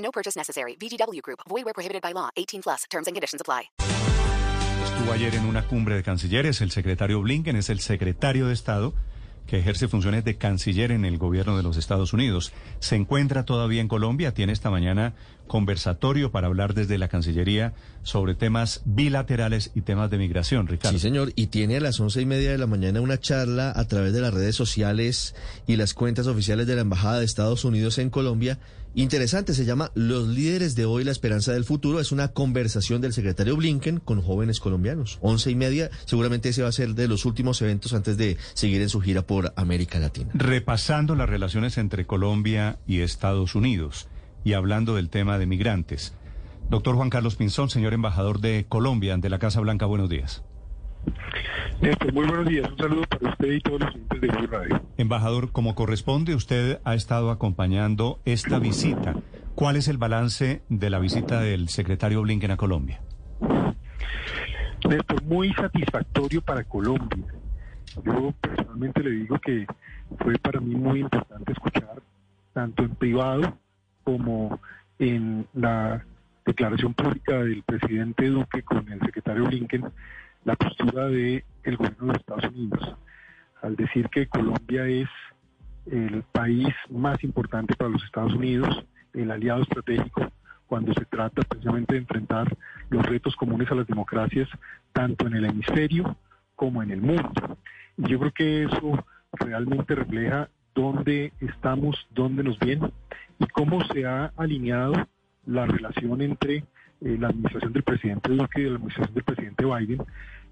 No purchase necessary. VGW Group. Void where prohibited by law. 18 plus. Terms and conditions apply. Estuvo ayer en una cumbre de cancilleres. El secretario Blinken es el secretario de Estado que ejerce funciones de canciller en el gobierno de los Estados Unidos. Se encuentra todavía en Colombia. Tiene esta mañana conversatorio para hablar desde la Cancillería sobre temas bilaterales y temas de migración, Ricardo. Sí, señor, y tiene a las once y media de la mañana una charla a través de las redes sociales y las cuentas oficiales de la Embajada de Estados Unidos en Colombia. Interesante, se llama Los líderes de hoy, la esperanza del futuro. Es una conversación del secretario Blinken con jóvenes colombianos. Once y media, seguramente ese va a ser de los últimos eventos antes de seguir en su gira por América Latina. Repasando las relaciones entre Colombia y Estados Unidos y hablando del tema de migrantes. Doctor Juan Carlos Pinzón, señor embajador de Colombia ante la Casa Blanca, buenos días. Néstor, muy buenos días. Un saludo para usted y todos los oyentes de Blue Radio. Embajador, como corresponde, usted ha estado acompañando esta visita. ¿Cuál es el balance de la visita del secretario Blinken a Colombia? Néstor, muy satisfactorio para Colombia. Yo personalmente le digo que fue para mí muy importante escuchar, tanto en privado como en la declaración pública del presidente Duque con el secretario Blinken, la postura del el gobierno de Estados Unidos, al decir que Colombia es el país más importante para los Estados Unidos, el aliado estratégico, cuando se trata precisamente de enfrentar los retos comunes a las democracias, tanto en el hemisferio como en el mundo. Y yo creo que eso realmente refleja dónde estamos, dónde nos viene y cómo se ha alineado la relación entre eh, la administración del presidente Duque y la administración del presidente Biden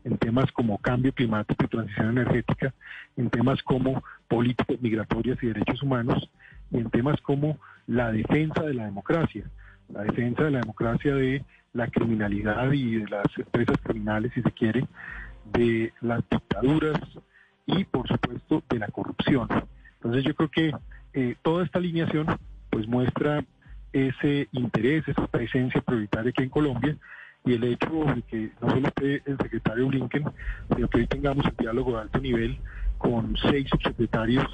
en temas como cambio climático y transición energética, en temas como políticas migratorias y derechos humanos, y en temas como la defensa de la democracia, la defensa de la democracia de la criminalidad y de las empresas criminales, si se quiere, de las dictaduras y, por supuesto, de la corrupción. Entonces yo creo que eh, toda esta alineación pues muestra ese interés, esa presencia prioritaria aquí en Colombia y el hecho de que no solo esté el secretario Blinken, sino que hoy tengamos un diálogo de alto nivel con seis subsecretarios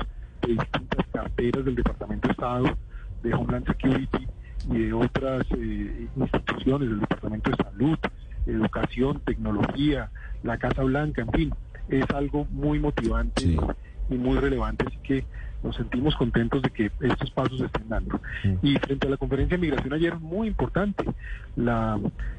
de distintas carteras del Departamento de Estado, de Homeland Security y de otras eh, instituciones del Departamento de Salud, Educación, Tecnología, la Casa Blanca, en fin, es algo muy motivante. Y muy relevante, así que nos sentimos contentos de que estos pasos se estén dando. Y frente a la conferencia de migración ayer, muy importante, la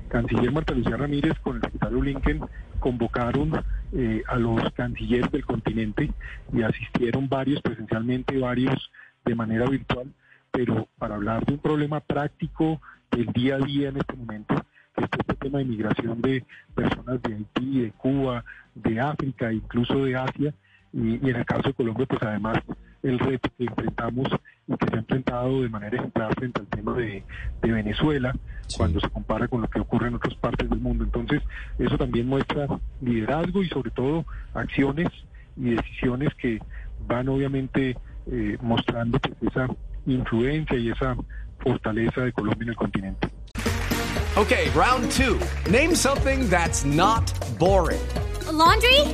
canciller Marta Lucía Ramírez con el secretario Blinken convocaron eh, a los cancilleres del continente y asistieron varios presencialmente, varios de manera virtual, pero para hablar de un problema práctico del día a día en este momento, que es este tema de migración de personas de Haití, de Cuba, de África, incluso de Asia, y, y en el caso de Colombia, pues además el reto que enfrentamos y que se ha enfrentado de manera ejemplar frente al tema de, de Venezuela, Sí. cuando se compara con lo que ocurre en otras partes del mundo. Entonces, eso también muestra liderazgo y sobre todo acciones y decisiones que van obviamente eh, mostrando pues, esa influencia y esa fortaleza de Colombia en el continente. Okay, round two. Name something that's not boring. A laundry?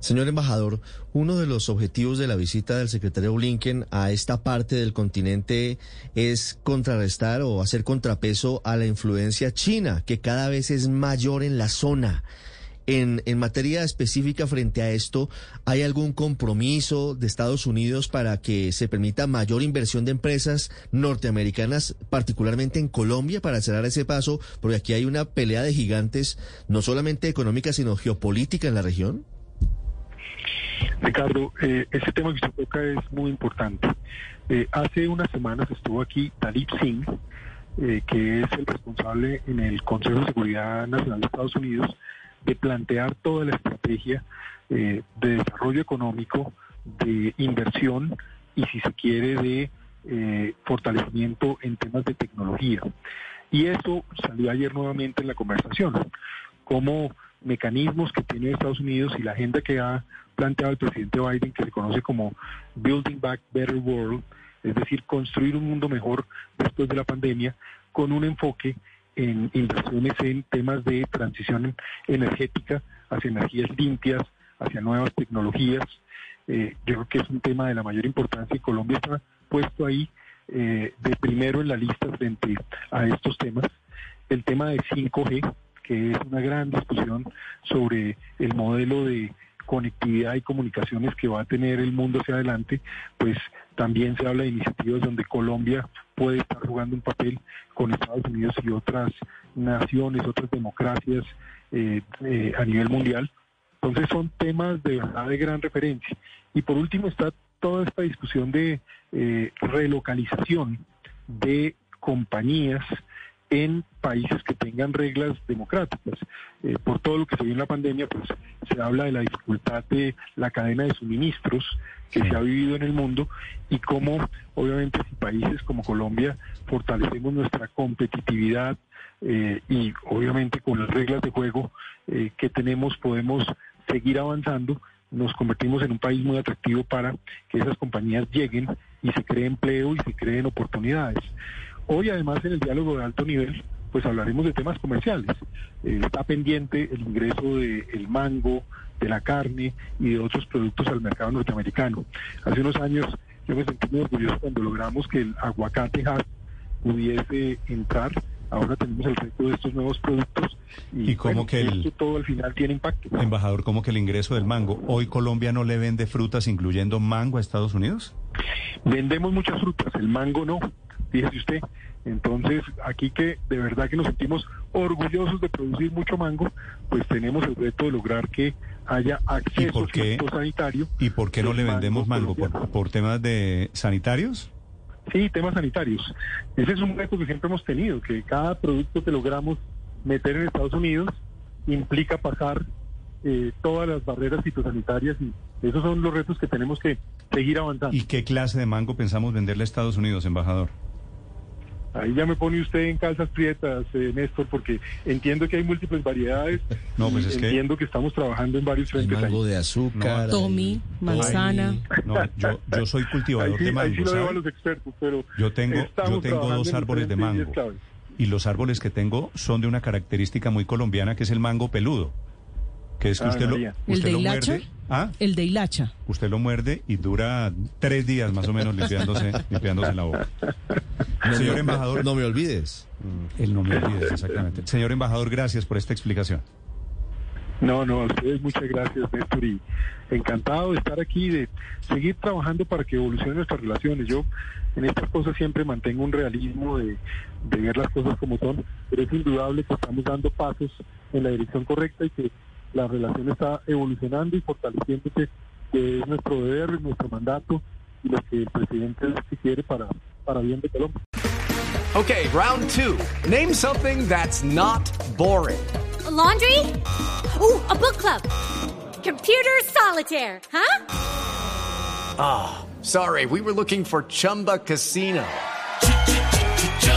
Señor embajador, uno de los objetivos de la visita del secretario Blinken a esta parte del continente es contrarrestar o hacer contrapeso a la influencia china, que cada vez es mayor en la zona. En, materia específica frente a esto, ¿hay algún compromiso de Estados Unidos para que se permita mayor inversión de empresas norteamericanas, particularmente en Colombia, para acelerar ese paso? Porque aquí hay una pelea de gigantes, no solamente económica, sino geopolítica en la región. Ricardo, eh, ese tema que usted toca es muy importante. Eh, hace unas semanas estuvo aquí Dalip Singh, eh, que es el responsable en el Consejo de Seguridad Nacional de Estados Unidos de plantear toda la estrategia eh, de desarrollo económico, de inversión y, si se quiere, de fortalecimiento en temas de tecnología. Y eso salió ayer nuevamente en la conversación, como mecanismos que tiene Estados Unidos y la agenda que ha planteado el presidente Biden, que se conoce como Building Back Better World, es decir, construir un mundo mejor después de la pandemia, con un enfoque en inversiones en temas de transición energética hacia energías limpias, hacia nuevas tecnologías. Eh, yo creo que es un tema de la mayor importancia y Colombia está puesto ahí eh, de primero en la lista frente a estos temas. El tema de 5G, que es una gran discusión sobre el modelo de conectividad y comunicaciones que va a tener el mundo hacia adelante, pues también se habla de iniciativas donde Colombia puede estar jugando un papel con Estados Unidos y otras naciones, otras democracias eh, eh, a nivel mundial. Entonces son temas de verdad de gran referencia. Y por último está toda esta discusión de eh, relocalización de compañías en países que tengan reglas democráticas. Eh, por todo lo que se vio en la pandemia, pues se habla de la dificultad de la cadena de suministros que se ha vivido en el mundo y cómo, obviamente, si países como Colombia fortalecemos nuestra competitividad eh, y, obviamente, con las reglas de juego eh, que tenemos, podemos seguir avanzando nos convertimos en un país muy atractivo para que esas compañías lleguen y se cree empleo y se creen oportunidades. Hoy además en el diálogo de alto nivel pues hablaremos de temas comerciales. Eh, está pendiente el ingreso del mango, de la carne y de otros productos al mercado norteamericano. Hace unos años yo me sentí muy orgulloso cuando logramos que el aguacate pudiese entrar. Ahora tenemos el resto de estos nuevos productos y, ¿Y cómo que el, esto todo al final tiene impacto. Embajador, ¿cómo que el ingreso del mango? ¿Hoy Colombia no le vende frutas incluyendo mango a Estados Unidos? Vendemos muchas frutas, el mango no fíjese usted. Entonces, aquí que de verdad que nos sentimos orgullosos de producir mucho mango, pues tenemos el reto de lograr que haya acceso por qué, sanitario. ¿Y por qué no le vendemos mango? ¿Por, ¿Por temas de sanitarios? Sí, temas sanitarios. Ese es un reto que siempre hemos tenido, que cada producto que logramos meter en Estados Unidos implica pasar eh, todas las barreras fitosanitarias y esos son los retos que tenemos que seguir avanzando. ¿Y qué clase de mango pensamos venderle a Estados Unidos, embajador? Ahí ya me pone usted en calzas prietas, eh, Néstor, porque entiendo que hay múltiples variedades. No, pues es entiendo que... que estamos trabajando en varios frentes. Hay mango ahí. de azúcar. No, Tommy, manzana. No, yo, yo soy cultivador ahí sí, de mango. ahí sí lo ¿sabe? dejo a los expertos, pero Yo tengo, yo tengo dos árboles de mango. Y los árboles que tengo son de una característica muy colombiana que es el mango peludo. Que es que Ay, usted lo, María. ¿El usted de lo muerde. ¿Ah? El de hilacha. Usted lo muerde y dura tres días más o menos limpiándose, limpiándose la boca. No, Señor no, embajador. No me olvides. El no me olvides, exactamente. Señor embajador, gracias por esta explicación. No, no, a ustedes muchas gracias, Néstor, y encantado de estar aquí, de seguir trabajando para que evolucionen nuestras relaciones. Yo en estas cosas siempre mantengo un realismo de, de ver las cosas como son, pero es indudable que estamos dando pasos en la dirección correcta y que la relación está evolucionando y fortaleciéndose, que es nuestro deber, nuestro mandato y lo que el presidente quiere para, para bien de Colombia. Okay, round two. Name something that's not boring. A laundry? Ooh, a book club. Computer solitaire, huh? Sorry, we were looking for Chumba Casino.